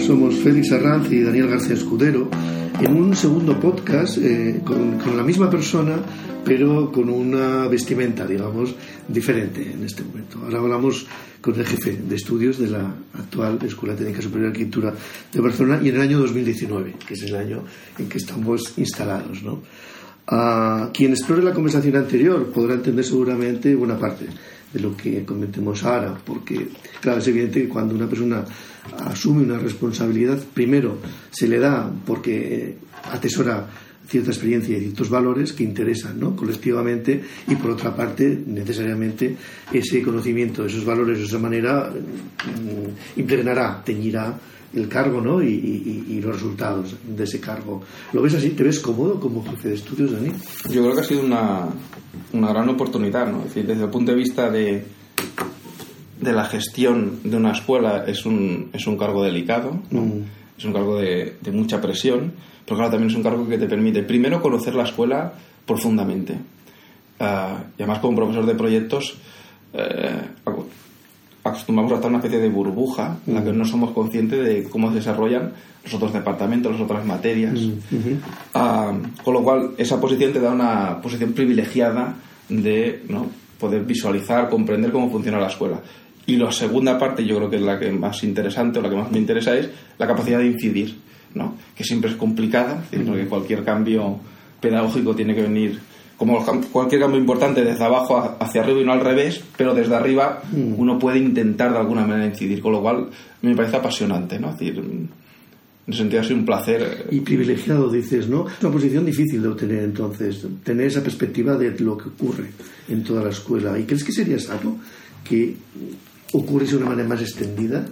Somos Félix Arranz y Daniel García Escudero en un segundo podcast eh, con, con, la misma persona, pero con una vestimenta, digamos, diferente en este momento. Ahora hablamos con el jefe de estudios de la actual Escuela Técnica Superior de Arquitectura de Barcelona y en el año 2019, que es el año en que estamos instalados. ¿no? A quien explore la conversación anterior podrá entender seguramente buena parte de lo que comentemos ahora, porque, claro, es evidente que cuando una persona asume una responsabilidad, primero se le da porque atesora cierta experiencia y ciertos valores que interesan ¿no? colectivamente y por otra parte necesariamente ese conocimiento esos valores de esa manera mm, impregnará, teñirá el cargo ¿no? Y, y, y, los resultados de ese cargo. ¿Lo ves así? ¿Te ves cómodo como jefe de estudios, Dani? Yo creo que ha sido una, una gran oportunidad, ¿no? Es decir, desde el punto de vista de, de la gestión de una escuela es un, es un cargo delicado, ¿no? mm. Es un cargo de, de, mucha presión, pero claro, también es un cargo que te permite primero conocer la escuela profundamente. Uh, y además como profesor de proyectos uh, acostumbramos a estar en una especie de burbuja en la que no somos conscientes de cómo se desarrollan los otros departamentos, las otras materias. Uh -huh. uh, con lo cual, esa posición te da una posición privilegiada de ¿no? poder visualizar, comprender cómo funciona la escuela. Y la segunda parte, yo creo que es la que más interesante o la que más me interesa, es la capacidad de incidir, ¿no? que siempre es complicada, porque cualquier cambio pedagógico tiene que venir como cualquier cambio importante desde abajo hacia arriba y no al revés, pero desde arriba uno puede intentar de alguna manera incidir, con lo cual me parece apasionante, ¿no? Es decir, en ese sentido ha sido un placer. Y privilegiado, dices, ¿no? Es una posición difícil de obtener entonces, tener esa perspectiva de lo que ocurre en toda la escuela. ¿Y crees que sería sano que ocurriese de una manera más extendida?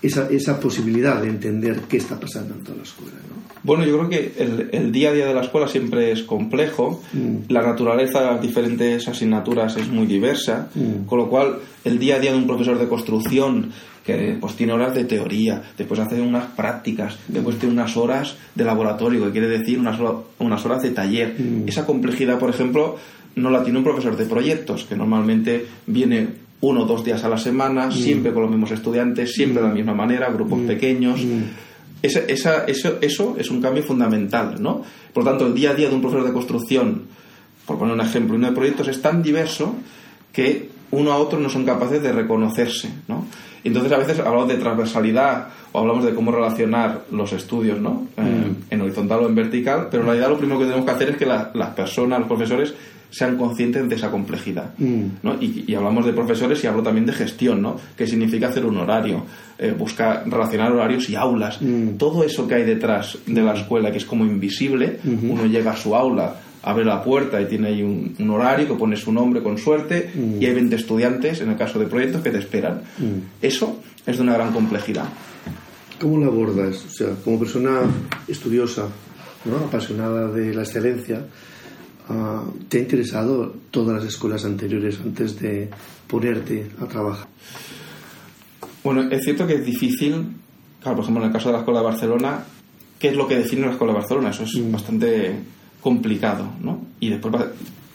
Esa, esa posibilidad de entender qué está pasando en toda la escuela, ¿no? Bueno, yo creo que el, el, día a día de la escuela siempre es complejo, mm. la naturaleza de las diferentes asignaturas es muy diversa, mm. con lo cual el día a día de un profesor de construcción que pues tiene horas de teoría, después hace unas prácticas, después tiene unas horas de laboratorio, que quiere decir unas, unas horas de taller. Mm. Esa complejidad, por ejemplo, no la tiene un profesor de proyectos, que normalmente viene uno o dos días a la semana, siempre con los mismos estudiantes, siempre de la misma manera, grupos pequeños. Esa, esa, eso, eso es un cambio fundamental, ¿no? Por lo tanto, el día a día de un profesor de construcción, por poner un ejemplo, uno de proyectos es tan diverso que uno a otro no son capaces de reconocerse, ¿no? Entonces, a veces hablamos de transversalidad o hablamos de cómo relacionar los estudios, ¿no? Mm. Eh, en horizontal o en vertical, pero en realidad lo primero que tenemos que hacer es que la, las personas, los profesores, sean conscientes de esa complejidad. Mm. ¿no? Y, y, hablamos de profesores y hablo también de gestión, ¿no? que significa hacer un horario, eh, buscar relacionar horarios y aulas. Mm. Todo eso que hay detrás de la escuela, que es como invisible, mm -hmm. uno llega a su aula, abre la puerta y tiene ahí un, un horario que pone su nombre con suerte y hay 20 estudiantes, en el caso de proyectos, que te esperan. Eso es de una gran complejidad. ¿Cómo lo abordas? O sea, como persona estudiosa, ¿no? apasionada de la excelencia, Uh, ¿Te ha interesado todas las escuelas anteriores antes de ponerte a trabajar? Bueno, es cierto que es difícil, claro, por ejemplo, en el caso de la Escuela de Barcelona, ¿qué es lo que define la Escuela de Barcelona? Eso es mm. bastante complicado, ¿no? Y después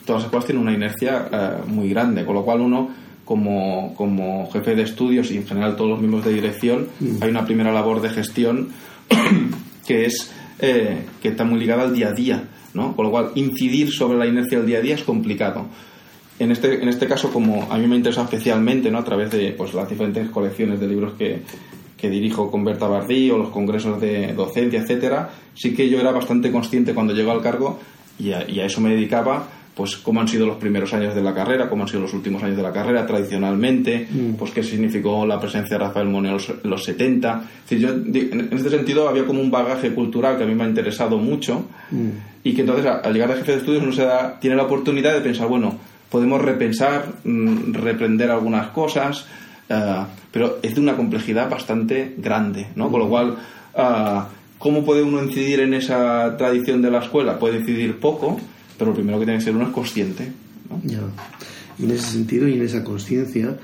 todas las escuelas tienen una inercia uh, muy grande, con lo cual uno, como, como jefe de estudios y en general todos los miembros de dirección, mm. hay una primera labor de gestión que es eh, que está muy ligada al día a día ¿no? Con lo cual, incidir sobre la inercia del día a día es complicado. En este, en este caso, como a mí me interesa especialmente, ¿no? A través de pues, las diferentes colecciones de libros que, que dirijo con Berta Bardí o los congresos de docencia, etcétera, sí que yo era bastante consciente cuando llegó al cargo y a, y a eso me dedicaba pues cómo han sido los primeros años de la carrera, cómo han sido los últimos años de la carrera tradicionalmente, mm. pues qué significó la presencia de Rafael Moneo en los 70. Es decir, yo, en este sentido había como un bagaje cultural que a mí me ha interesado mucho mm. y que entonces al llegar a jefe de estudios uno se da, tiene la oportunidad de pensar, bueno, podemos repensar, mm, reprender algunas cosas, uh, pero es de una complejidad bastante grande, ¿no? Con lo cual... Uh, ¿Cómo puede uno incidir en esa tradición de la escuela? Puede incidir poco, pero lo primero que tiene que ser uno es consciente. ¿no? Ya. Y en ese sentido y en esa conciencia,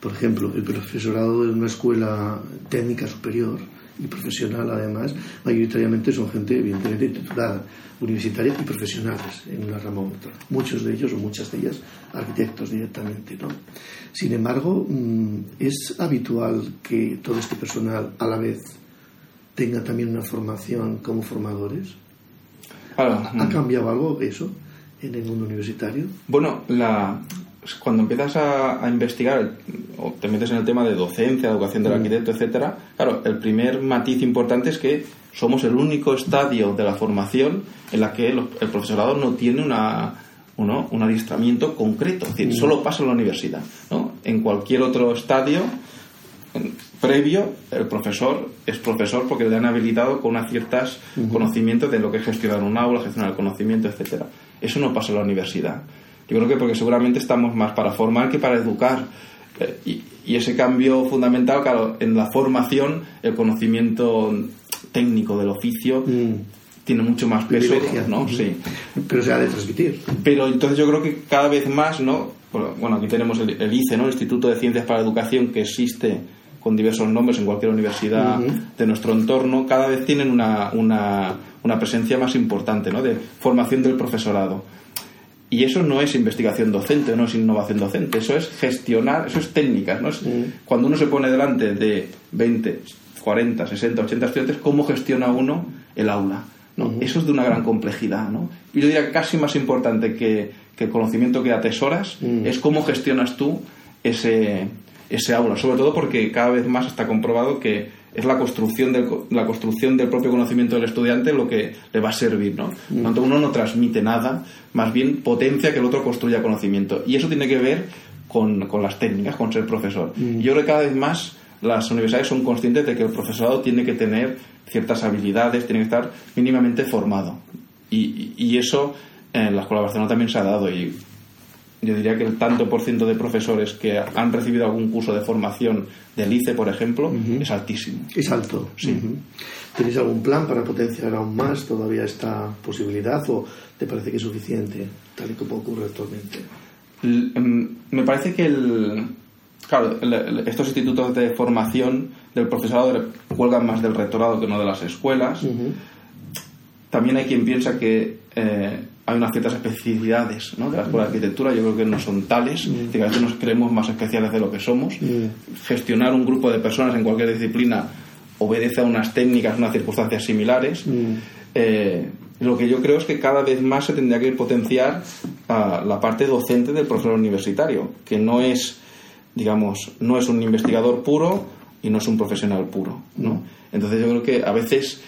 por ejemplo, el profesorado de una escuela técnica superior y profesional además, mayoritariamente son gente evidentemente titulada, universitaria y profesionales en una rama u otra. Muchos de ellos o muchas de ellas arquitectos directamente, ¿no? Sin embargo, es habitual que todo este personal a la vez tenga también una formación como formadores? Claro. ¿Ha cambiado algo eso en el mundo universitario? Bueno, la, cuando empiezas a, investigar o te metes en el tema de docencia, educación del arquitecto, etcétera, claro, el primer matiz importante es que somos el único estadio de la formación en la que el, profesorado no tiene una, un adiestramiento concreto, es decir, solo pasa en la universidad. ¿no? En cualquier otro estadio previo, el profesor es profesor porque le han habilitado con unos ciertos conocimientos de lo que es gestionar un aula, gestionar el conocimiento, etcétera. Eso no pasa en la universidad. Yo creo que porque seguramente estamos más para formar que para educar. Eh, y, ese cambio fundamental, claro, en la formación, el conocimiento técnico del oficio mm. tiene mucho más peso, ¿no? Sí. Pero se ha de transmitir. Pero entonces yo creo que cada vez más, ¿no? Bueno, aquí tenemos el, ICE, ¿no? El Instituto de Ciencias para la Educación, que existe con diversos nombres en cualquier universidad de nuestro entorno, cada vez tienen una, una, una presencia más importante, ¿no? De formación del profesorado y eso no es investigación docente, no es innovación docente, eso es gestionar, eso es técnicas, ¿no? Es Cuando uno se pone delante de 20, 40, 60, 80 estudiantes, ¿cómo gestiona uno el aula? ¿no? Eso es de una gran complejidad, ¿no? Y yo diría que casi más importante que, que el conocimiento que atesoras es cómo gestionas tú ese, ese aula, sobre todo porque cada vez más está comprobado que es la construcción del, la construcción del propio conocimiento del estudiante lo que le va a servir, ¿no? Mm. Tanto uno no transmite nada, más bien potencia que el otro construya conocimiento. Y eso tiene que ver con, con las técnicas, con ser profesor. Mm. Yo creo que cada vez más las universidades son conscientes de que el profesorado tiene que tener ciertas habilidades, tiene que estar mínimamente formado. Y, y eso en la Escuela de Barcelona también se ha dado y yo diría que el tanto por ciento de profesores que han recibido algún curso de formación del ICE, por ejemplo, es altísimo. Es alto. Sí. ¿Tenéis algún plan para potenciar aún más todavía esta posibilidad o te parece que es suficiente, tal y como ocurre actualmente? Em, me parece que el, claro, estos institutos de formación del profesorado cuelgan más del rectorado que no de las escuelas. También hay quien piensa que eh, hay unas ciertas especificidades ¿no? de la escuela de arquitectura, yo creo que no son tales, mm. que a veces nos creemos más especiales de lo que somos. Mm. Gestionar un grupo de personas en cualquier disciplina obedece a unas técnicas, unas circunstancias similares. Mm. Eh, lo que yo creo es que cada vez más se tendría que potenciar la parte docente del profesor universitario, que no es, digamos, no es un investigador puro y no es un profesional puro. ¿no? Entonces yo creo que a veces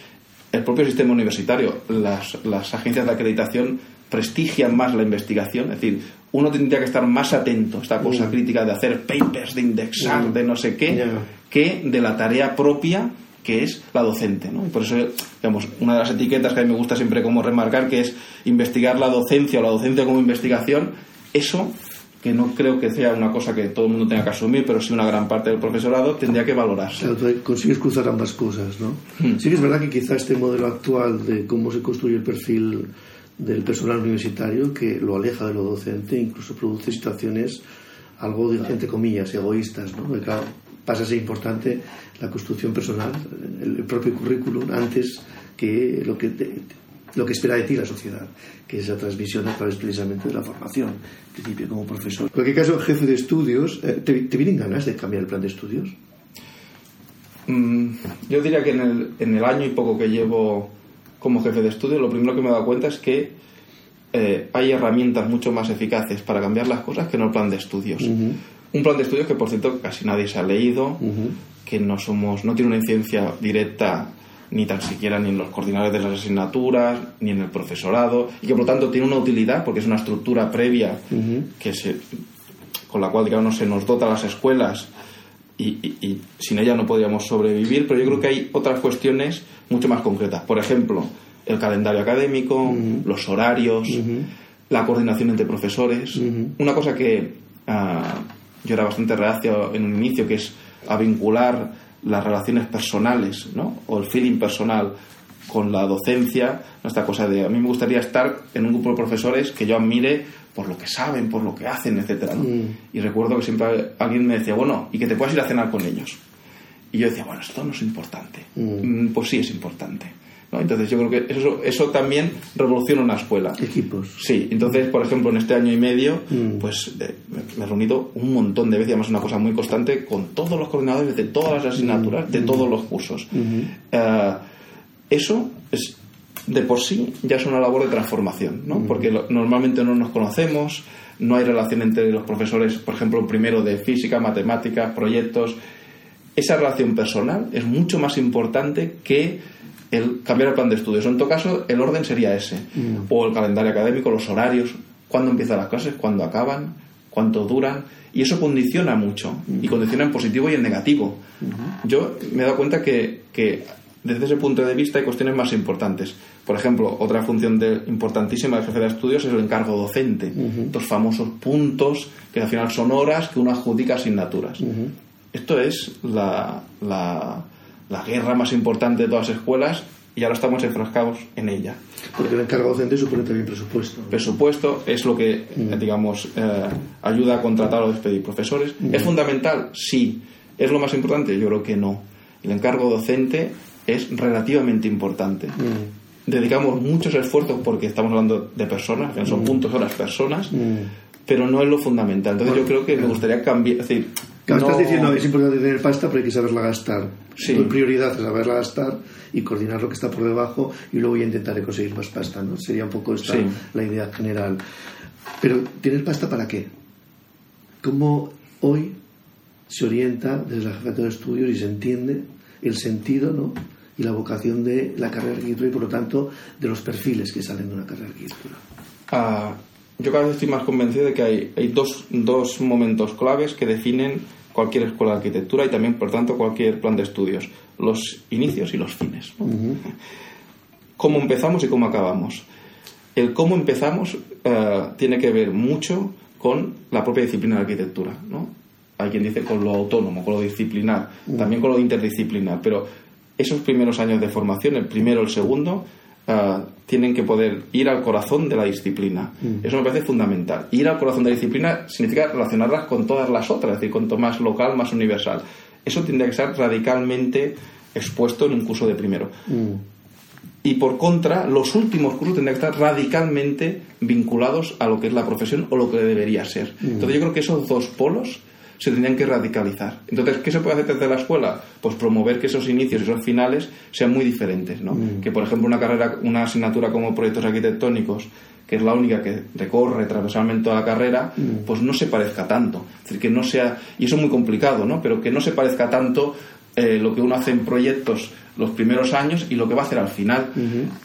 el propio sistema universitario, las, las agencias de acreditación prestigian más la investigación, es decir, uno tendría que estar más atento a esta cosa mm. crítica de hacer papers, de indexar, mm. de no sé qué, que de la tarea propia que es la docente. ¿no? Y por eso, digamos, una de las etiquetas que a mí me gusta siempre como remarcar, que es investigar la docencia o la docencia como investigación, eso que no creo que sea una cosa que todo el mundo tenga que asumir, pero sí una gran parte del profesorado tendría que valorarse. Claro, consigues cruzar ambas cosas, ¿no? Hmm. Sí que es verdad que quizá este modelo actual de cómo se construye el perfil del personal universitario, que lo aleja de lo docente, incluso produce situaciones algo, entre comillas, egoístas, ¿no? Pasa a ser importante la construcción personal, el propio currículum, antes que lo que lo que espera de ti la sociedad, que es esa transmisión a través precisamente de la formación, en principio como profesor. En cualquier caso, jefe de estudios, eh, ¿te, vienen ganas de cambiar el plan de estudios? Mm, yo diría que en el, en el, año y poco que llevo como jefe de estudios, lo primero que me he dado cuenta es que eh, hay herramientas mucho más eficaces para cambiar las cosas que no el plan de estudios. Un plan de estudios que, por cierto, casi nadie se ha leído, que no somos, no tiene una incidencia directa ni tan siquiera ni en los coordinadores de las asignaturas, ni en el profesorado, y que por lo tanto tiene una utilidad porque es una estructura previa que se, con la cual digamos, se nos dota las escuelas y, sin ella no podríamos sobrevivir, pero yo creo que hay otras cuestiones mucho más concretas. Por ejemplo, el calendario académico, los horarios, la coordinación entre profesores. Una cosa que ah, yo era bastante reacio en un inicio, que es a vincular las relaciones personales, ¿no? O el feeling personal con la docencia, esta cosa de a mí me gustaría estar en un grupo de profesores que yo admire por lo que saben, por lo que hacen, etcétera, mm. Y recuerdo que siempre alguien me decía, bueno, y que te puedas ir a cenar con ellos. Y yo decía, bueno, esto no es importante. Mm. Mm, pues sí es importante. Entonces yo creo que eso, eso también revoluciona una escuela. Equipos. Sí, entonces, por ejemplo, en este año y medio, mm. pues eh, me he reunido un montón de veces, además es una cosa muy constante, con todos los coordinadores de todas las asignaturas, de mm. todos los cursos. Eh, eso es de por sí ya es una labor de transformación, ¿no? Porque normalmente no nos conocemos, no hay relación entre los profesores, por ejemplo, primero de física, matemáticas, proyectos. Esa relación personal es mucho más importante que el cambiar el plan de estudios. En todo caso, el orden sería ese. O el calendario académico, los horarios, cuándo empiezan las clases, cuándo acaban, cuánto duran. Y eso condiciona mucho. Y condiciona en positivo y en negativo. Yo me he dado cuenta que, que desde ese punto de vista hay cuestiones más importantes. Por ejemplo, otra función de, importantísima del jefe de estudios es el encargo docente. Los famosos puntos que al final son horas que uno adjudica asignaturas. Esto es la, la, la, guerra más importante de todas las escuelas y ahora estamos enfrascados en ella. Porque el encargo docente supone también presupuesto. Presupuesto es lo que, digamos, eh, ayuda a contratar o despedir profesores. ¿Es fundamental? Sí. ¿Es lo más importante? Yo creo que no. El encargo docente es relativamente importante. Mm. Dedicamos muchos esfuerzos porque estamos hablando de personas, que son mm. puntos, son las personas, mm. pero no es lo fundamental. Entonces yo creo que me gustaría cambiar. Es decir, Estás diciendo es importante tener pasta, pero hay que saberla gastar. Sí. Tu prioridad es saberla gastar y coordinar lo que está por debajo y luego ya intentaré conseguir más pasta. ¿no? Sería un poco esta la idea general. Pero, ¿tener pasta para qué? ¿Cómo hoy se orienta desde la jefatura de estudios y se entiende el sentido ¿no? Y la vocación de la carrera de arquitectura y por lo tanto de los perfiles que salen de una carrera de arquitectura. Ah, yo cada vez estoy más convencido de que hay, hay dos, dos, momentos claves que definen cualquier escuela de arquitectura y también por tanto cualquier plan de estudios, los inicios y los fines. Cómo empezamos y cómo acabamos. El cómo empezamos eh, tiene que ver mucho con la propia disciplina de arquitectura. ¿no? hay quien dice con lo autónomo, con lo disciplinar, mm. también con lo interdisciplinar, pero esos primeros años de formación, el primero, el segundo, ah, tienen que poder ir al corazón de la disciplina. Mm. Eso me parece fundamental. Ir al corazón de la disciplina significa relacionarlas con todas las otras, es decir, cuanto más local, más universal. Eso tendría que ser radicalmente expuesto en un curso de primero. Mm. Y por contra, los últimos cursos tendrían que estar radicalmente vinculados a lo que es la profesión o lo que debería ser. Entonces yo creo que esos dos polos se tendrían que radicalizar. Entonces, ¿qué se puede hacer desde la escuela? Pues promover que esos inicios y esos finales sean muy diferentes, ¿no? Mm. Que, por ejemplo, una carrera, una asignatura como proyectos arquitectónicos, que es la única que recorre transversalmente toda la carrera, mm. pues no se parezca tanto. Es decir, que no sea, y eso es muy complicado, ¿no? Pero que no se parezca tanto eh, lo que uno hace en proyectos los primeros años y lo que va a hacer al final.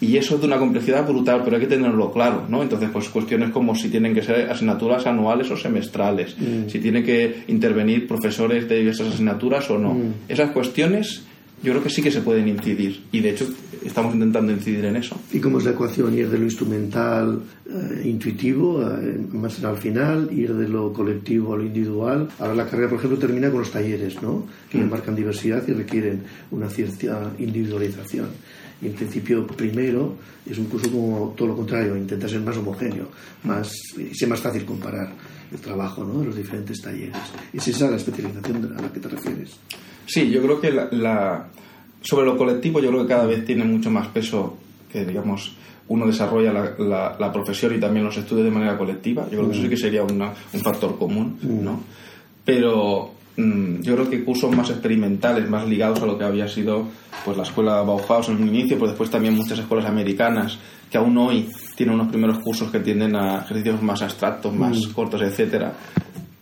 Y eso es de una complejidad brutal, pero hay que tenerlo claro, ¿no? Entonces, pues cuestiones como si tienen que ser asignaturas anuales o semestrales, si tienen que intervenir profesores de diversas asignaturas o no. Esas cuestiones yo creo que sí que se pueden incidir y de hecho estamos intentando incidir en eso. ¿Y cómo es la ecuación? Ir de lo instrumental eh, intuitivo eh, más al final, ir de lo colectivo a lo individual. Ahora la carrera, por ejemplo, termina con los talleres, ¿no? Que mm. marcan diversidad y requieren una cierta individualización. Y en principio, primero, es un curso como todo lo contrario, intenta ser más homogéneo, más, y sea más fácil comparar el trabajo ¿no? de los diferentes talleres. ¿Es esa la especialización a la que te refieres? Sí, yo creo que la, sobre lo colectivo yo creo que cada vez tiene mucho más peso que, digamos, uno desarrolla la, la, profesión y también los estudios de manera colectiva. Yo creo que eso sí que sería un factor común, mm. ¿no? Pero mm, yo creo que cursos más experimentales, más ligados a lo que había sido pues la escuela Bauhaus en un inicio, pero después también muchas escuelas americanas que aún hoy tienen unos primeros cursos que tienden a ejercicios más abstractos, más mm. cortos, etcétera.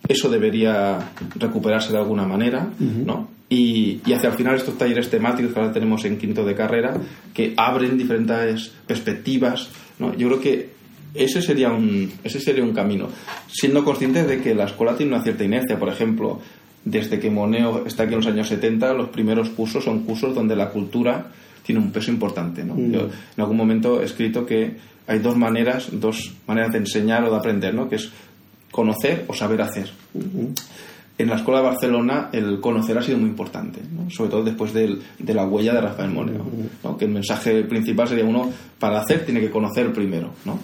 Eso debería recuperarse de alguna manera, ¿no? Y, hacia el final estos talleres temáticos que ahora tenemos en quinto de carrera, que abren diferentes perspectivas, ¿no? yo creo que ese sería, un, ese sería un camino, siendo conscientes de que la escuela tiene una cierta inercia, por ejemplo, desde que Moneo está aquí en los años 70, los primeros cursos son cursos donde la cultura tiene un peso importante. ¿no? Mm. Yo en algún momento he escrito que hay dos maneras, dos maneras de enseñar o de aprender, ¿no? que es conocer o saber hacer en la Escuela de Barcelona el conocer ha sido muy importante, sobre todo después de la huella de Rafael Moneo, que el mensaje principal sería uno, para hacer tiene que conocer primero. ¿no?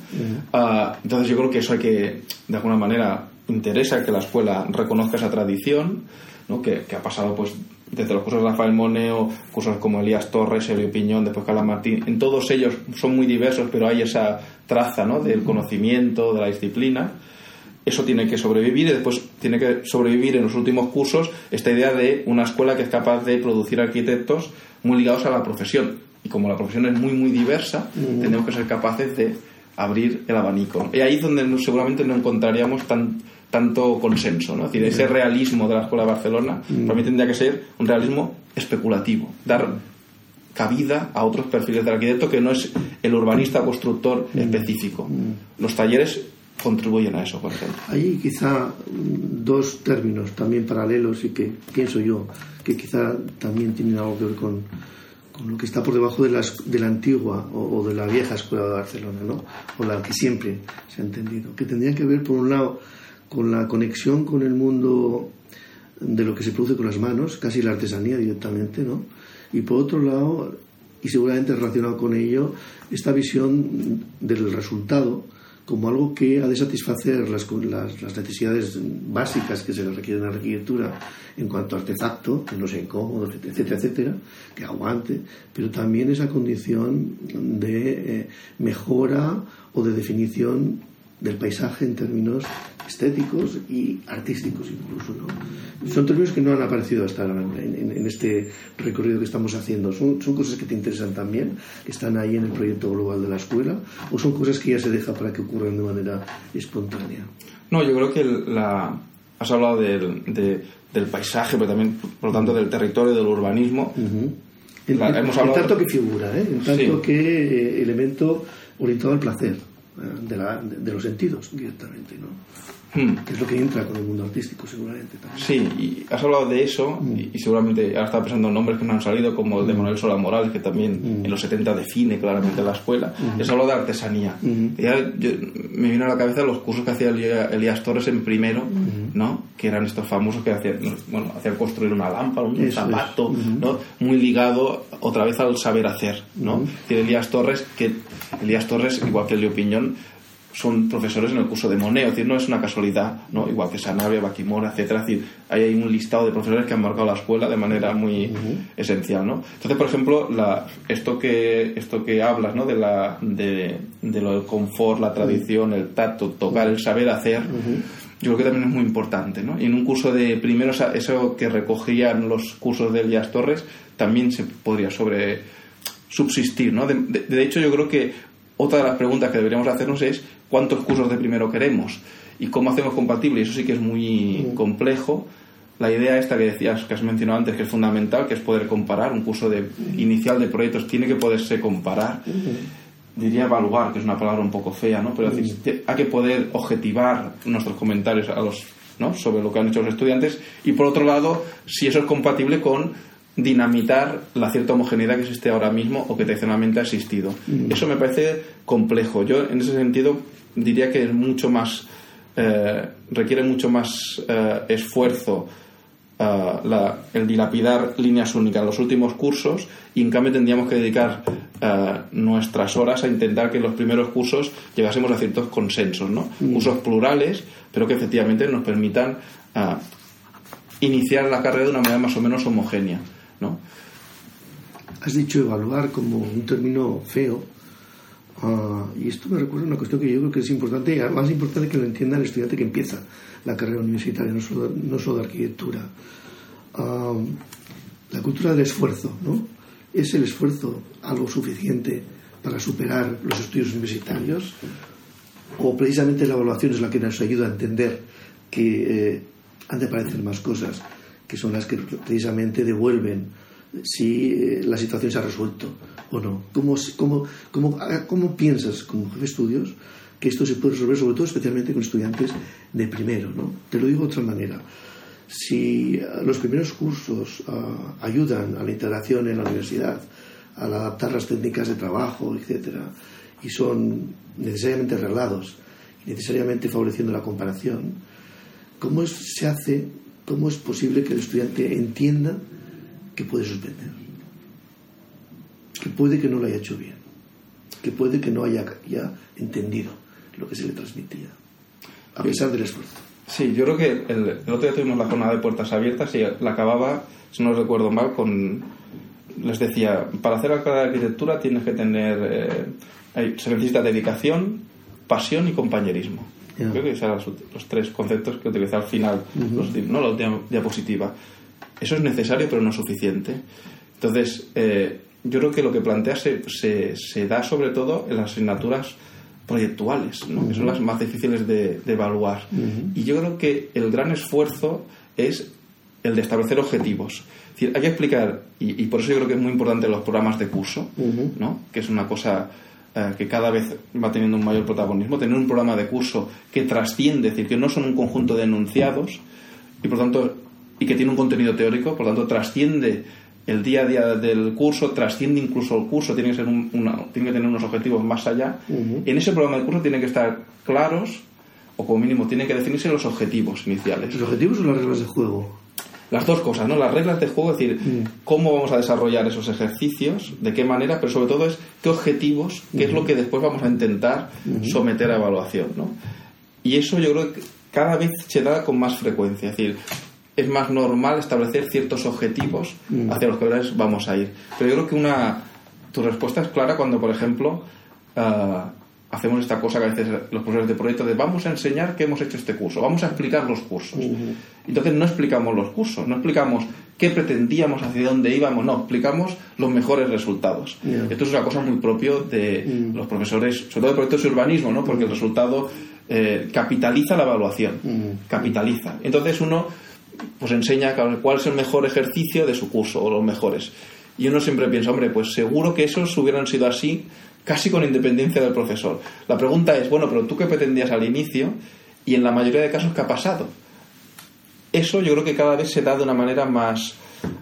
Ah, entonces yo creo que eso hay que, de alguna manera, interesa que la escuela reconozca esa tradición, ¿no? que, ha pasado pues desde los cursos de Rafael Moneo, cursos como Elías Torres, Elio Piñón, después Carla Martín, en todos ellos son muy diversos, pero hay esa traza del conocimiento, de la disciplina. Eso tiene que sobrevivir y después tiene que sobrevivir en los últimos cursos esta idea de una escuela que es capaz de producir arquitectos muy ligados a la profesión. Y como la profesión es muy, muy diversa, tenemos que ser capaces de abrir el abanico. Y ahí es donde seguramente no encontraríamos tan, tanto consenso. ¿no? Es decir, ese realismo de la Escuela de Barcelona para mí tendría que ser un realismo especulativo, dar cabida a otros perfiles del arquitecto que no es el urbanista constructor específico. Los talleres contribuyen a eso, por ejemplo. Hay quizá dos términos también paralelos y que pienso yo que quizá también tienen algo que ver con, con lo que está por debajo de, las, de la antigua o, de la vieja escuela de Barcelona, ¿no? o la que siempre se ha entendido, que tendría que ver, por un lado, con la conexión con el mundo de lo que se produce con las manos, casi la artesanía directamente, ¿no? Y por otro lado, y seguramente relacionado con ello, esta visión del resultado como algo que ha de satisfacer las, necesidades básicas que se le requieren a la arquitectura en cuanto a artefacto, que no sea incómodo, etcétera, etcétera, que aguante, pero también esa condición de eh, mejora o de definición del paisaje en términos estéticos y artísticos incluso. ¿no? Son términos que no han aparecido hasta en, en, este recorrido que estamos haciendo. ¿Son, ¿Son cosas que te interesan también, que están ahí en el proyecto global de la escuela, o son cosas que ya se deja para que ocurran de manera espontánea? No, yo creo que la... has hablado del, del paisaje, pero también, por lo tanto, del territorio, del urbanismo. en, tanto que figura, ¿eh? en tanto que eh, elemento orientado al placer de, la, de, los sentidos directamente, ¿no? Hmm. Que es lo que entra con el mundo artístico, seguramente. También. Sí, y has hablado de eso, hmm. y, seguramente ahora estaba pensando en nombres que me han salido, como el de hmm. Manuel Sola Morales, que también en los 70 define claramente la escuela. Has hablado de artesanía. Ya, me vino a la cabeza los cursos que hacía Elías Torres en primero, ¿no? Que eran estos famosos que hacían, bueno, hacían construir una lámpara, un zapato, ¿no? Muy ligado otra vez al saber hacer, ¿no? Y Elías Torres, que Elías Torres, igual que Leo Piñón, son profesores en el curso de Moneo, es decir, no es una casualidad, ¿no? igual que Sanabria, Baquimora, etcétera, es decir, hay un listado de profesores que han marcado la escuela de manera muy esencial, ¿no? Entonces, por ejemplo, la, esto que esto que hablas, ¿no? De la de, de lo del confort, la tradición, el tacto, tocar, el saber hacer. Yo creo que también es muy importante, ¿no? Y en un curso de primero, eso que recogían los cursos de Elías Torres, también se podría sobre subsistir, ¿no? de hecho, yo creo que otra de las preguntas que deberíamos hacernos es cuántos cursos de primero queremos y cómo hacemos compatible. Y eso sí que es muy complejo. La idea esta que decías, que has mencionado antes, que es fundamental, que es poder comparar. Un curso de, inicial de proyectos tiene que poderse comparar. Diría evaluar, que es una palabra un poco fea, ¿no? Pero hay que poder objetivar nuestros comentarios a los, ¿no? sobre lo que han hecho los estudiantes. Y por otro lado, si eso es compatible con dinamitar la cierta homogeneidad que existe ahora mismo o que tradicionalmente ha existido. Eso me parece complejo. Yo, en ese sentido, diría que es mucho más, eh, requiere mucho más eh, esfuerzo eh, el dilapidar líneas únicas en los últimos cursos y en cambio tendríamos que dedicar nuestras horas a intentar que en los primeros cursos llegásemos a ciertos consensos, ¿no? Mm. Cursos plurales, pero que efectivamente nos permitan iniciar la carrera de una manera más o menos homogénea, ¿no? Has dicho evaluar como un término feo, Ah, y esto me recuerda a una cuestión que yo creo que es importante, y más importante que lo entienda el estudiante que empieza la carrera universitaria, no solo, no solo de arquitectura. Ah, la cultura del esfuerzo, ¿no? ¿Es el esfuerzo algo suficiente para superar los estudios universitarios? ¿O precisamente la evaluación es la que nos ayuda a entender que eh, han de aparecer más cosas, que son las que precisamente devuelven si eh, la situación se ha resuelto o no. ¿Cómo, cómo, cómo, cómo piensas como jefe de estudios que esto se puede resolver, sobre todo especialmente con estudiantes de primero? ¿no? Te lo digo de otra manera. Si eh, los primeros cursos ah, ayudan a la integración en la universidad, al adaptar las técnicas de trabajo, etcétera, y son necesariamente arreglados y necesariamente favoreciendo la comparación, ¿cómo se hace, cómo es posible que el estudiante entienda que puede suspender, que puede que no lo haya hecho bien, que puede que no haya ya entendido lo que se le transmitía, a pesar del esfuerzo. Sí, yo creo que el, el, otro día tuvimos la jornada de puertas abiertas y la acababa, si no recuerdo mal, con... Les decía, para hacer la carrera de arquitectura tienes que tener... Eh, se necesita dedicación, pasión y compañerismo. Creo que eran los, tres conceptos que utilicé al final, ¿no? la última diapositiva. Eso es necesario, pero no suficiente. Entonces, eh, yo creo que lo que plantea se, se, da sobre todo en las asignaturas proyectuales, que son las más difíciles de, evaluar. Y yo creo que el gran esfuerzo es el de establecer objetivos. hay que explicar, y, por eso yo creo que es muy importante los programas de curso, ¿no? que es una cosa eh, que cada vez va teniendo un mayor protagonismo, tener un programa de curso que trasciende, es decir, que no son un conjunto de enunciados, y por tanto y que tiene un contenido teórico, por tanto trasciende el día a día del curso, trasciende incluso el curso, tiene que, ser tiene que tener unos objetivos más allá. En ese programa de curso tienen que estar claros, o como mínimo tienen que definirse los objetivos iniciales. ¿Los objetivos o las reglas de juego? Las dos cosas, ¿no? Las reglas de juego, es decir, mm. cómo vamos a desarrollar esos ejercicios, de qué manera, pero sobre todo es qué objetivos, qué es lo que después vamos a intentar someter a evaluación, ¿no? Y eso yo creo que cada vez se da con más frecuencia, es decir, es más normal establecer ciertos objetivos mm. hacia los que vamos a ir. Pero yo creo que una tu respuesta es clara cuando, por ejemplo, ah, hacemos esta cosa que a veces los profesores de proyecto de vamos a enseñar que hemos hecho este curso, vamos a explicar los cursos. Entonces no explicamos los cursos, no explicamos qué pretendíamos, hacia dónde íbamos, no, explicamos los mejores resultados. Esto es una cosa muy propio de mm. los profesores, sobre todo de proyectos de urbanismo, ¿no? porque el resultado eh, capitaliza la evaluación, mm. capitaliza. Entonces uno pues enseña cuál es el mejor ejercicio de su curso o los mejores. Y uno siempre piensa, hombre, pues seguro que esos hubieran sido así casi con independencia del profesor. La pregunta es, bueno, pero tú qué pretendías al inicio y en la mayoría de casos, ¿qué ha pasado? Eso yo creo que cada vez se da de una manera más,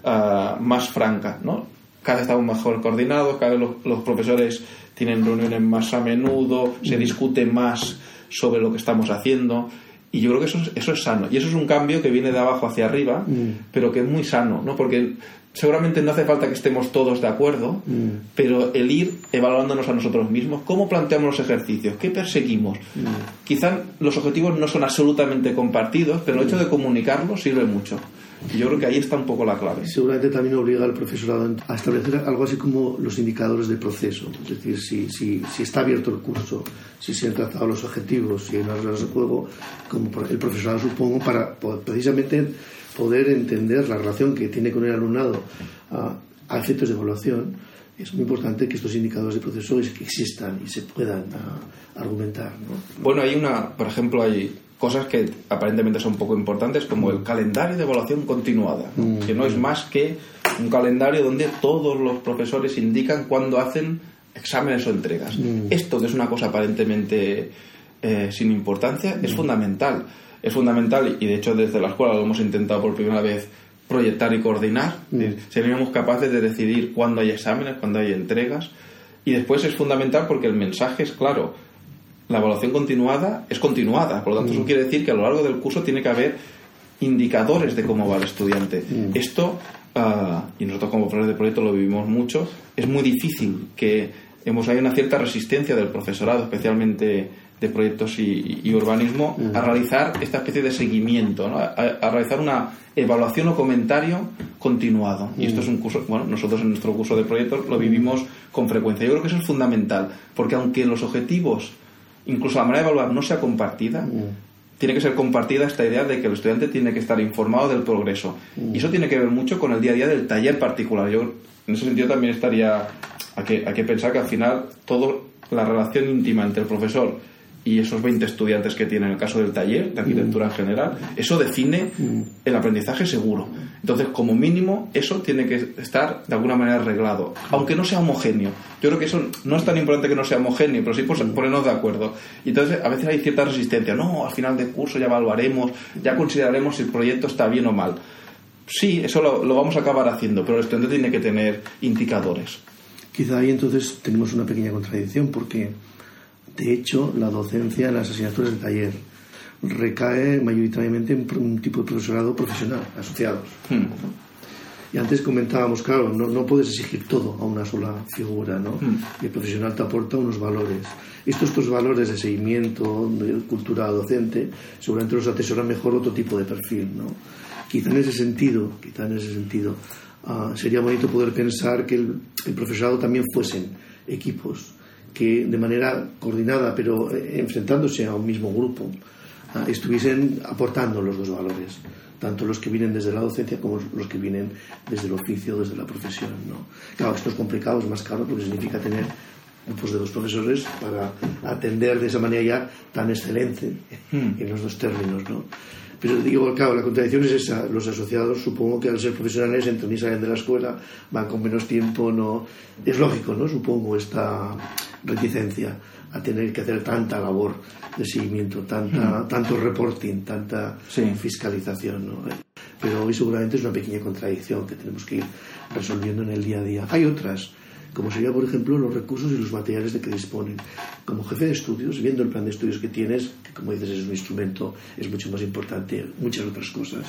ah, más franca, ¿no? Cada vez estamos mejor coordinados, cada vez los, profesores tienen reuniones más a menudo, se discute más sobre lo que estamos haciendo y yo creo que eso es, eso es sano. Y eso es un cambio que viene de abajo hacia arriba, mm. pero que es muy sano, ¿no? Porque seguramente no hace falta que estemos todos de acuerdo, mm. pero el ir evaluándonos a nosotros mismos, cómo planteamos los ejercicios, qué perseguimos. Mm. Quizá los objetivos no son absolutamente compartidos, pero el hecho de comunicarlos sirve mucho. Yo creo que ahí está un poco la clave. Seguramente también obliga al profesorado a establecer algo así como los indicadores de proceso. Es decir, si, si, si está abierto el curso, si se han tratado los objetivos, si hay unas reglas de juego, como el profesorado supongo, para precisamente poder entender la relación que tiene con el alumnado a, efectos de evaluación, es muy importante que estos indicadores de proceso existan y se puedan argumentar. Bueno, hay una, por ejemplo, hay cosas que aparentemente son poco importantes, como el calendario de evaluación continuada, mm. que no es más que un calendario donde todos los profesores indican cuándo hacen exámenes o entregas. Mm. Esto, que es una cosa aparentemente eh, sin importancia, es fundamental. Es fundamental y de hecho desde la escuela lo hemos intentado por primera vez proyectar y coordinar. Mm. Seríamos capaces de decidir cuándo hay exámenes, cuándo hay entregas. Y después es fundamental porque el mensaje es claro la evaluación continuada es continuada. Por lo tanto, eso mm. quiere decir que a lo largo del curso tiene que haber indicadores de cómo va el estudiante. Mm. Esto, ah, y nosotros como profesores de proyecto lo vivimos mucho, es muy difícil que hemos, hay una cierta resistencia del profesorado, especialmente de proyectos y, urbanismo, mm. a realizar esta especie de seguimiento, a, realizar una evaluación o comentario continuado. Y esto es un curso, bueno, nosotros en nuestro curso de proyectos lo vivimos con frecuencia. Yo creo que eso es fundamental, porque aunque los objetivos incluso la manera de evaluar no sea compartida, mm. tiene que ser compartida esta idea de que el estudiante tiene que estar informado del progreso. Mm. Y eso tiene que ver mucho con el día a día del taller particular. Yo en ese sentido también estaría, hay que, hay que pensar que al final toda la relación íntima entre el profesor y esos 20 estudiantes que tiene en el caso del taller de arquitectura en general, eso define el aprendizaje seguro. Entonces, como mínimo, eso tiene que estar de alguna manera arreglado, aunque no sea homogéneo. Yo creo que eso no es tan importante que no sea homogéneo, pero sí por ponernos de acuerdo. Y entonces, a veces hay cierta resistencia. No, al final del curso ya evaluaremos, ya consideraremos si el proyecto está bien o mal. Sí, eso lo, lo vamos a acabar haciendo, pero el estudiante tiene que tener indicadores. Quizá ahí entonces tenemos una pequeña contradicción, porque de hecho, la docencia en las asignaturas de taller recae mayoritariamente en un tipo de profesorado profesional, asociados. Hmm. Y antes comentábamos, claro, no, no puedes exigir todo a una sola figura, ¿no? Mm. Y el profesional te aporta unos valores. Estos, estos valores de seguimiento, de cultura docente, seguramente los atesora mejor otro tipo de perfil, ¿no? Quizá en ese sentido, quizá en ese sentido, ah, sería bonito poder pensar que el, el profesorado también fuesen equipos que de manera coordinada, pero eh, enfrentándose a un mismo grupo, ah, estuviesen aportando los dos valores, tanto los que vienen desde la docencia como los que vienen desde el oficio, desde la profesión. ¿no? Claro, esto es complicado, es más caro porque significa tener grupos de dos profesores para atender de esa manera ya tan excelente en los dos términos. ¿no? Pero digo, claro, la contradicción es esa. Los asociados, supongo que al ser profesionales, entran y salen de la escuela, van con menos tiempo, no. Es lógico, ¿no? Supongo esta reticencia a tener que hacer tanta labor de seguimiento, tanta, tanto reporting, tanta Sí. fiscalización, ¿no? Pero hoy seguramente es una pequeña contradicción que tenemos que ir resolviendo en el día a día. Hay otras, como sería, por ejemplo, los recursos y los materiales de que disponen. Como jefe de estudios, viendo el plan de estudios que tienes, que como dices es un instrumento, es mucho más importante, muchas otras cosas.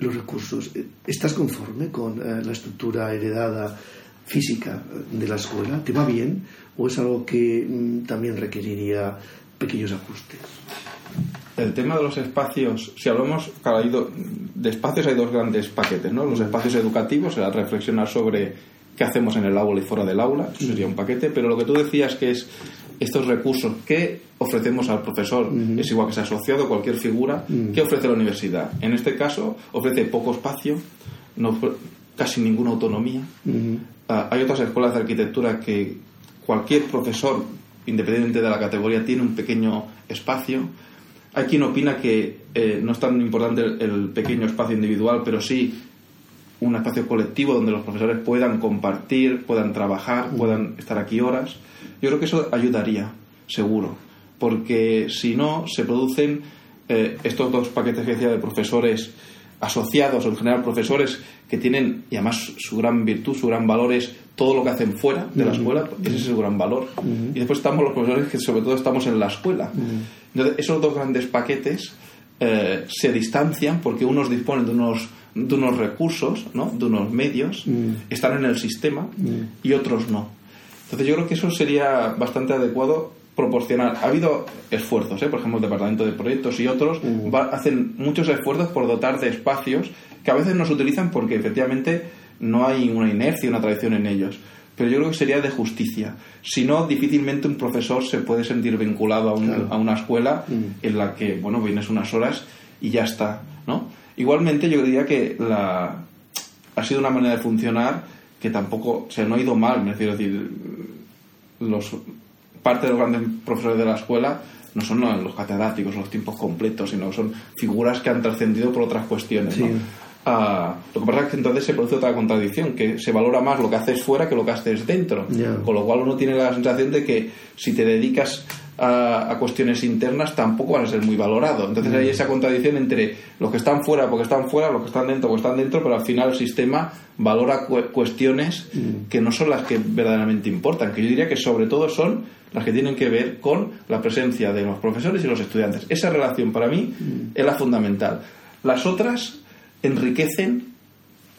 Los recursos, eh, ¿estás conforme con eh, la estructura heredada física de la escuela? ¿Te va bien? ¿O es algo que mm, también requeriría pequeños ajustes? El tema de los espacios, si hablamos, claro, hay do- de espacios hay dos grandes paquetes, ¿no? Los espacios educativos, era reflexionar sobre qué hacemos en el aula y fuera del aula, eso sería un paquete, pero lo que tú decías que es estos recursos, ¿qué ofrecemos al profesor? Es igual que sea asociado, cualquier figura, ¿qué ofrece la universidad? En este caso, ofrece poco espacio, no casi ninguna autonomía. Hay otras escuelas de arquitectura que cualquier profesor, independientemente de la categoría, tiene un pequeño espacio. Hay quien opina que eh, no es tan importante el, el pequeño espacio individual, pero sí un espacio colectivo donde los profesores puedan compartir, puedan trabajar, puedan estar aquí horas. Yo creo que eso ayudaría, seguro, porque si no, se producen eh, estos dos paquetes que decía de profesores asociados, o en general profesores que tienen, y además su gran virtud, su gran valor es todo lo que hacen fuera de la escuela, ese es su gran valor. Y después estamos los profesores que sobre todo estamos en la escuela. Entonces, esos dos grandes paquetes eh, se distancian porque unos disponen de unos, de unos recursos, ¿no? de unos medios, están en el sistema y otros no. Entonces yo creo que eso sería bastante adecuado proporcionar. Ha habido esfuerzos, ¿eh? por ejemplo, el Departamento de Proyectos y otros va- hacen muchos esfuerzos por dotar de espacios que a veces no se utilizan porque efectivamente no hay una inercia, una tradición en ellos. Pero yo creo que sería de justicia. Si no, difícilmente un profesor se puede sentir vinculado a, un- Claro. a una escuela Mm. en la que, bueno, vienes unas horas y ya está, ¿no? Igualmente yo diría que la, ha sido una manera de funcionar que tampoco, o sea, no ha ido mal, a decir, los, parte de los grandes profesores de la escuela no son los catedráticos, los tiempos completos, sino son figuras que han trascendido por otras cuestiones. ¿no? Sí. Ah, lo que pasa es que entonces se produce otra contradicción, que se valora más lo que haces fuera que lo que haces dentro. Ya. Con lo cual uno tiene la sensación de que si te dedicas a, a cuestiones internas tampoco vas a ser muy valorado. Entonces hay esa contradicción entre los que están fuera porque están fuera, los que están dentro porque están dentro, pero al final el sistema valora cu- cuestiones que no son las que verdaderamente importan, que yo diría que sobre todo son las que tienen que ver con la presencia de los profesores y los estudiantes. Esa relación para mí es la fundamental. Las otras enriquecen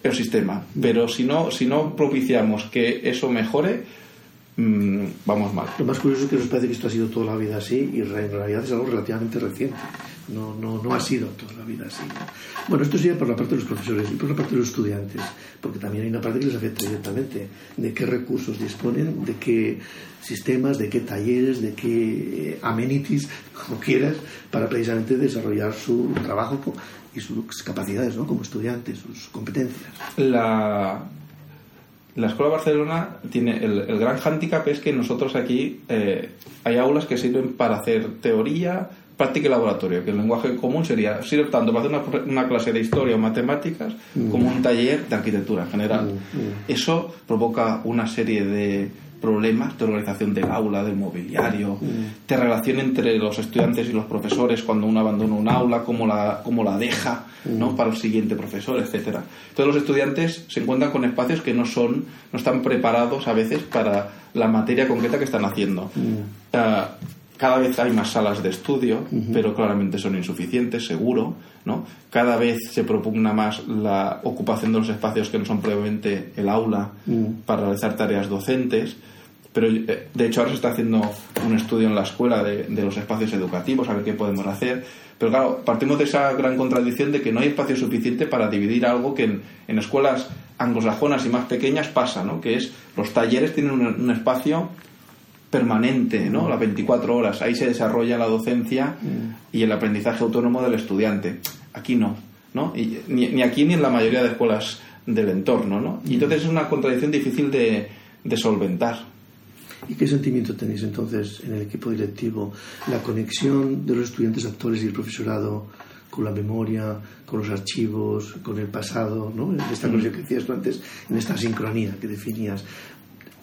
el sistema, pero si no, si no propiciamos que eso mejore, mm, vamos mal. Lo más curioso es que nos parece que esto ha sido toda la vida así y en realidad es algo relativamente reciente. No, no, no ha sido toda la vida así. ¿no? Bueno, esto sería por la parte de los profesores y por la parte de los estudiantes, porque también hay una parte que les afecta directamente. De qué recursos disponen, de qué sistemas, de qué talleres, de qué eh, amenities, como quieras, para precisamente desarrollar su trabajo y sus capacidades ¿no? como estudiantes, sus competencias. La, la Escuela de Barcelona tiene el, el gran hándicap es que nosotros aquí eh, hay aulas que sirven para hacer teoría, práctica y laboratorio, que el lenguaje común sería, sirve tanto para hacer una, una clase de historia o matemáticas como un taller de arquitectura en general. Eso provoca una serie de problemas de organización del aula, del mobiliario, de relación entre los estudiantes y los profesores cuando uno abandona un aula, cómo la, cómo la deja ¿no? para el siguiente profesor, etcétera. Entonces los estudiantes se encuentran con espacios que no son, no están preparados a veces para la materia concreta que están haciendo. Ah, cada vez hay más salas de estudio, pero claramente son insuficientes, seguro, ¿no? Cada vez se propugna más la ocupación de los espacios que no son previamente el aula para realizar tareas docentes, pero eh, de hecho ahora se está haciendo un estudio en la escuela de, de los espacios educativos, a ver qué podemos hacer, pero claro, partimos de esa gran contradicción de que no hay espacio suficiente para dividir algo que en, en escuelas anglosajonas y más pequeñas pasa, ¿no? Que es los talleres tienen un, espacio permanente, ¿no? Las 24 horas. Ahí se desarrolla la docencia y el aprendizaje autónomo del estudiante. Aquí no, ¿no? Y, ni, aquí ni en la mayoría de escuelas del entorno, ¿no? Y entonces es una contradicción difícil de, de solventar. ¿Y qué sentimiento tenéis entonces en el equipo directivo? La conexión de los estudiantes actores y el profesorado con la memoria, con los archivos, con el pasado, ¿no? Esta cosa que decías antes, en esta sincronía que definías.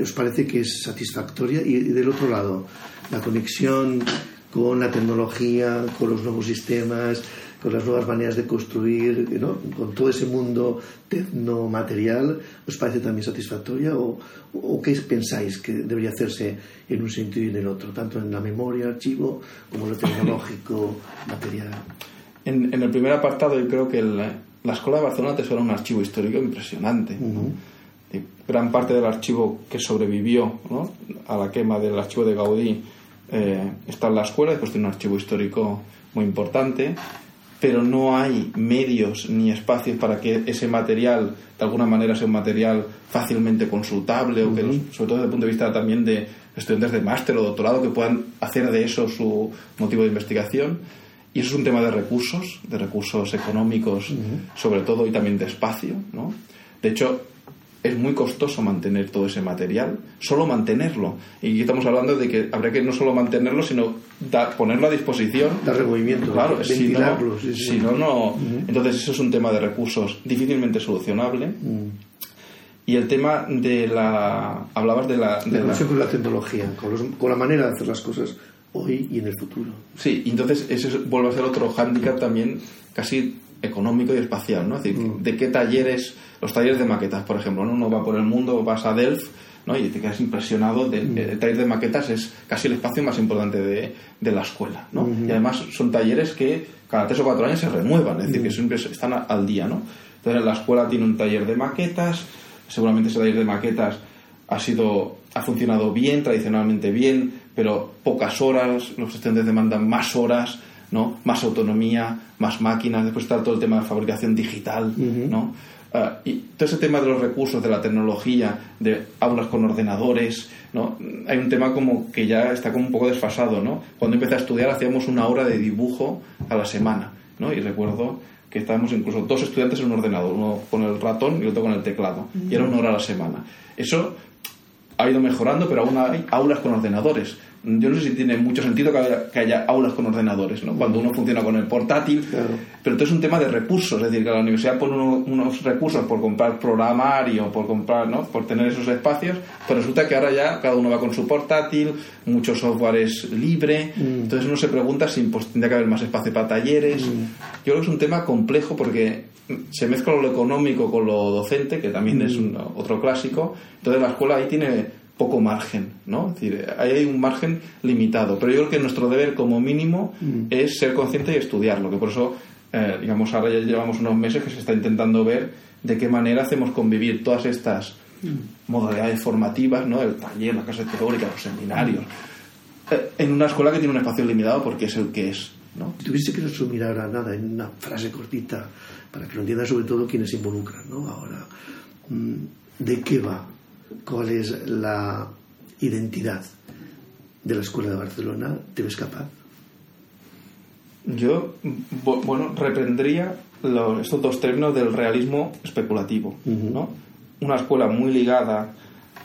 ¿Os parece que es satisfactoria? Y, del otro lado, la conexión con la tecnología, con los nuevos sistemas, con las nuevas maneras de construir, ¿no? con todo ese mundo tecnomaterial, ¿os parece también satisfactoria o, o, qué pensáis que debería hacerse en un sentido y en el otro, tanto en la memoria, archivo, como en lo tecnológico, material? En, el primer apartado yo creo que la Escuela de Barcelona te suena un archivo histórico impresionante. Gran parte del archivo que sobrevivió a la quema del archivo de Gaudí eh, está en la escuela, después tiene un archivo histórico muy importante, pero no hay medios ni espacios para que ese material de alguna manera sea un material fácilmente consultable o que, sobre todo desde el punto de vista también de estudiantes de máster o doctorado, que puedan hacer de eso su motivo de investigación y eso es un tema de recursos, de recursos económicos sobre todo y también de espacio. ¿no? De hecho, es muy costoso mantener todo ese material, solo mantenerlo. Y estamos hablando de que habría que no solo mantenerlo, sino ponerlo a disposición. Dar movimiento, claro, si no, si no, no. Entonces, eso es un tema de recursos difícilmente solucionable. Y el tema de la. Hablabas de la. De la, con la tecnología, con, con la manera de hacer las cosas hoy y en el futuro. Sí, entonces ese vuelve a ser otro hándicap también casi económico y espacial, ¿no? Es decir, mm. de qué talleres, los talleres de maquetas, por ejemplo, ¿no? Uno va por el mundo, vas a Delft, ¿no? Y te quedas impresionado. De, mm. El taller de maquetas es casi el espacio más importante de, de la escuela, ¿no? Y además son talleres que cada tres o cuatro años se renuevan, es decir, que mm. siempre están al día, ¿no? Entonces la escuela tiene un taller de maquetas, seguramente ese taller de maquetas ha sido ha funcionado bien, tradicionalmente bien, pero pocas horas, los estudiantes demandan más horas, ¿no? más autonomía, más máquinas, después está todo el tema de fabricación digital, ¿no? Ah, y todo ese tema de los recursos, de la tecnología, de aulas con ordenadores, ¿no? Hay un tema como que ya está como un poco desfasado, ¿no? Cuando empecé a estudiar hacíamos una hora de dibujo a la semana, ¿no? Y recuerdo que estábamos incluso dos estudiantes en un ordenador, uno con el ratón y otro con el teclado, y era una hora a la semana. Eso ha ido mejorando, pero aún hay aulas con ordenadores. Yo no sé si tiene mucho sentido que haya, aulas con ordenadores, ¿no? cuando uno funciona con el portátil, pero esto es un tema de recursos, es decir, que la universidad pone unos recursos por comprar programario, por comprar, ¿no? por tener esos espacios, pero resulta que ahora ya cada uno va con su portátil, mucho software es libre, mm. entonces uno se pregunta si pues, tendría que haber más espacio para talleres. Mm. Yo creo que es un tema complejo porque se mezcla lo económico con lo docente, que también es mm. otro clásico, entonces la escuela ahí tiene poco margen, ¿no? Es decir, ahí hay un margen limitado, pero yo creo que nuestro deber como mínimo mm. es ser consciente y estudiarlo, que por eso, eh, digamos, ahora ya llevamos unos meses que se está intentando ver de qué manera hacemos convivir todas estas mm. modalidades formativas, ¿no? El taller, la clase teórica, los seminarios, eh, en una escuela que tiene un espacio limitado porque es el que es, ¿no? Si tuviese que resumir ahora nada en una frase cortita, para que lo entiendan sobre todo quienes se involucran, ¿no? Ahora, mm, ¿de qué va cuál es la identidad de la Escuela de Barcelona, ¿te ves capaz? Yo, bueno, reprendría estos dos términos del realismo especulativo, ¿no? Una escuela muy ligada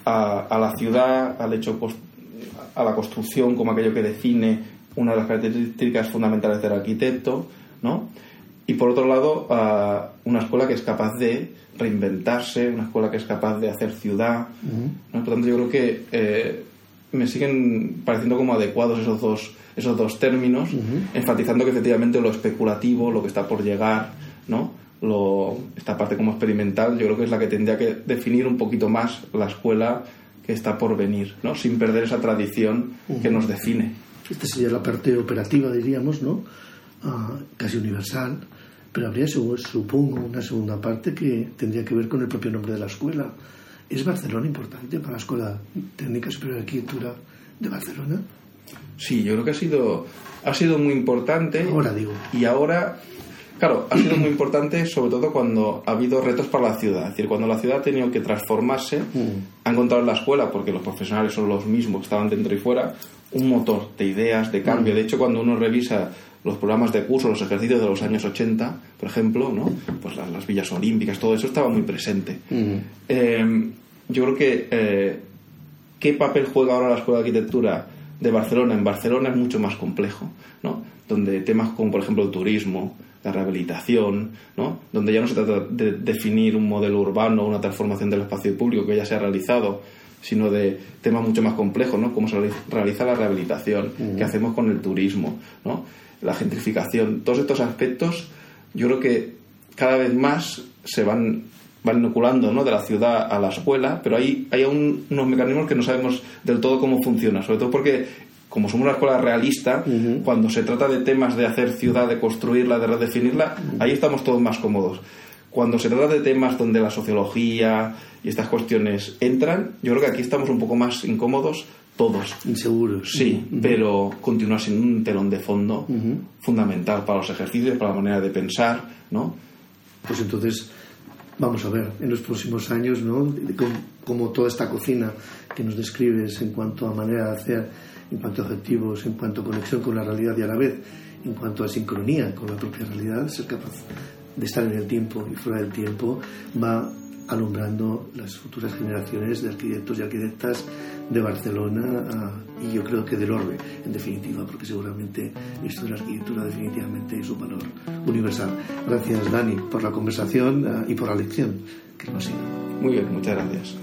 a, la ciudad, al hecho, a la construcción como aquello que define una de las características fundamentales del arquitecto, ¿no? Y por otro lado, una escuela que es capaz de reinventarse, una escuela que es capaz de hacer ciudad. Por lo tanto, yo creo que eh, me siguen pareciendo como adecuados esos dos, esos dos términos, enfatizando que efectivamente lo especulativo, lo que está por llegar, ¿no? Lo, esta parte como experimental, yo creo que es la que tendría que definir un poquito más la escuela que está por venir, ¿no? sin perder esa tradición que nos define. Esta sería la parte operativa, diríamos, ¿no? Ah, casi universal, pero habría, supongo, una segunda parte que tendría que ver con el propio nombre de la escuela. ¿Es Barcelona importante para la Escuela Técnica Superior de Arquitectura de Barcelona? Sí, yo creo que ha sido, ha sido muy importante. Ahora digo. Y ahora, claro, ha sido muy importante sobre todo cuando ha habido retos para la ciudad. Es decir, cuando la ciudad ha tenido que transformarse, mm. ha encontrado en la escuela, porque los profesionales son los mismos, estaban dentro y fuera, un motor de ideas, de cambio. Mm. De hecho, cuando uno revisa los programas de curso, los ejercicios de los años 80, por ejemplo, ¿no? pues las, villas olímpicas, todo eso estaba muy presente. Eh, yo creo que eh, qué papel juega ahora la Escuela de Arquitectura de Barcelona en Barcelona es mucho más complejo, ¿no? donde temas como por ejemplo el turismo, la rehabilitación, ¿no? donde ya no se trata de definir un modelo urbano o una transformación del espacio público que ya se ha realizado, sino de temas mucho más complejos, ¿no? Cómo se realiza la rehabilitación, qué hacemos con el turismo, ¿no? la gentrificación, todos estos aspectos yo creo que cada vez más se van, van inoculando ¿no? de la ciudad a la escuela, pero hay, hay unos mecanismos que no sabemos del todo cómo funciona, sobre todo porque como somos una escuela realista, cuando se trata de temas de hacer ciudad, de construirla, de redefinirla, ahí estamos todos más cómodos. Cuando se trata de temas donde la sociología y estas cuestiones entran, yo creo que aquí estamos un poco más incómodos todos. Inseguros. Sí, pero continúa siendo un telón de fondo fundamental para los ejercicios, para la manera de pensar, ¿no? Pues entonces, vamos a ver, en los próximos años, ¿no? Como, toda esta cocina que nos describes en cuanto a manera de hacer, en cuanto a objetivos, en cuanto a conexión con la realidad y a la vez, en cuanto a sincronía con la propia realidad, ser capaz de estar en el tiempo y fuera del tiempo, va alumbrando las futuras generaciones de arquitectos y arquitectas de Barcelona ah, y yo creo que del orbe, en definitiva, porque seguramente esto de la arquitectura definitivamente es un valor universal. Gracias, Dani, por la conversación ah, y por la lección que nos ha sido. Muy bien, muchas gracias.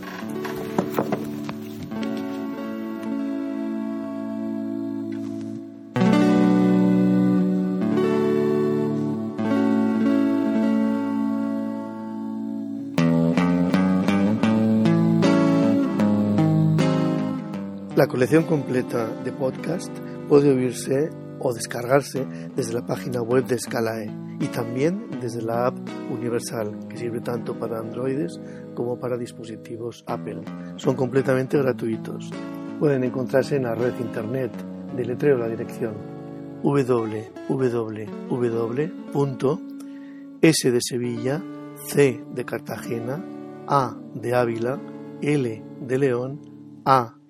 La colección completa de podcast puede oírse o descargarse desde la página web de Scalae y también desde la app Universal, que sirve tanto para androides como para dispositivos Apple. Son completamente gratuitos. Pueden encontrarse en la red internet. letreo la dirección www.s de de Cartagena, A de Ávila, L de León, A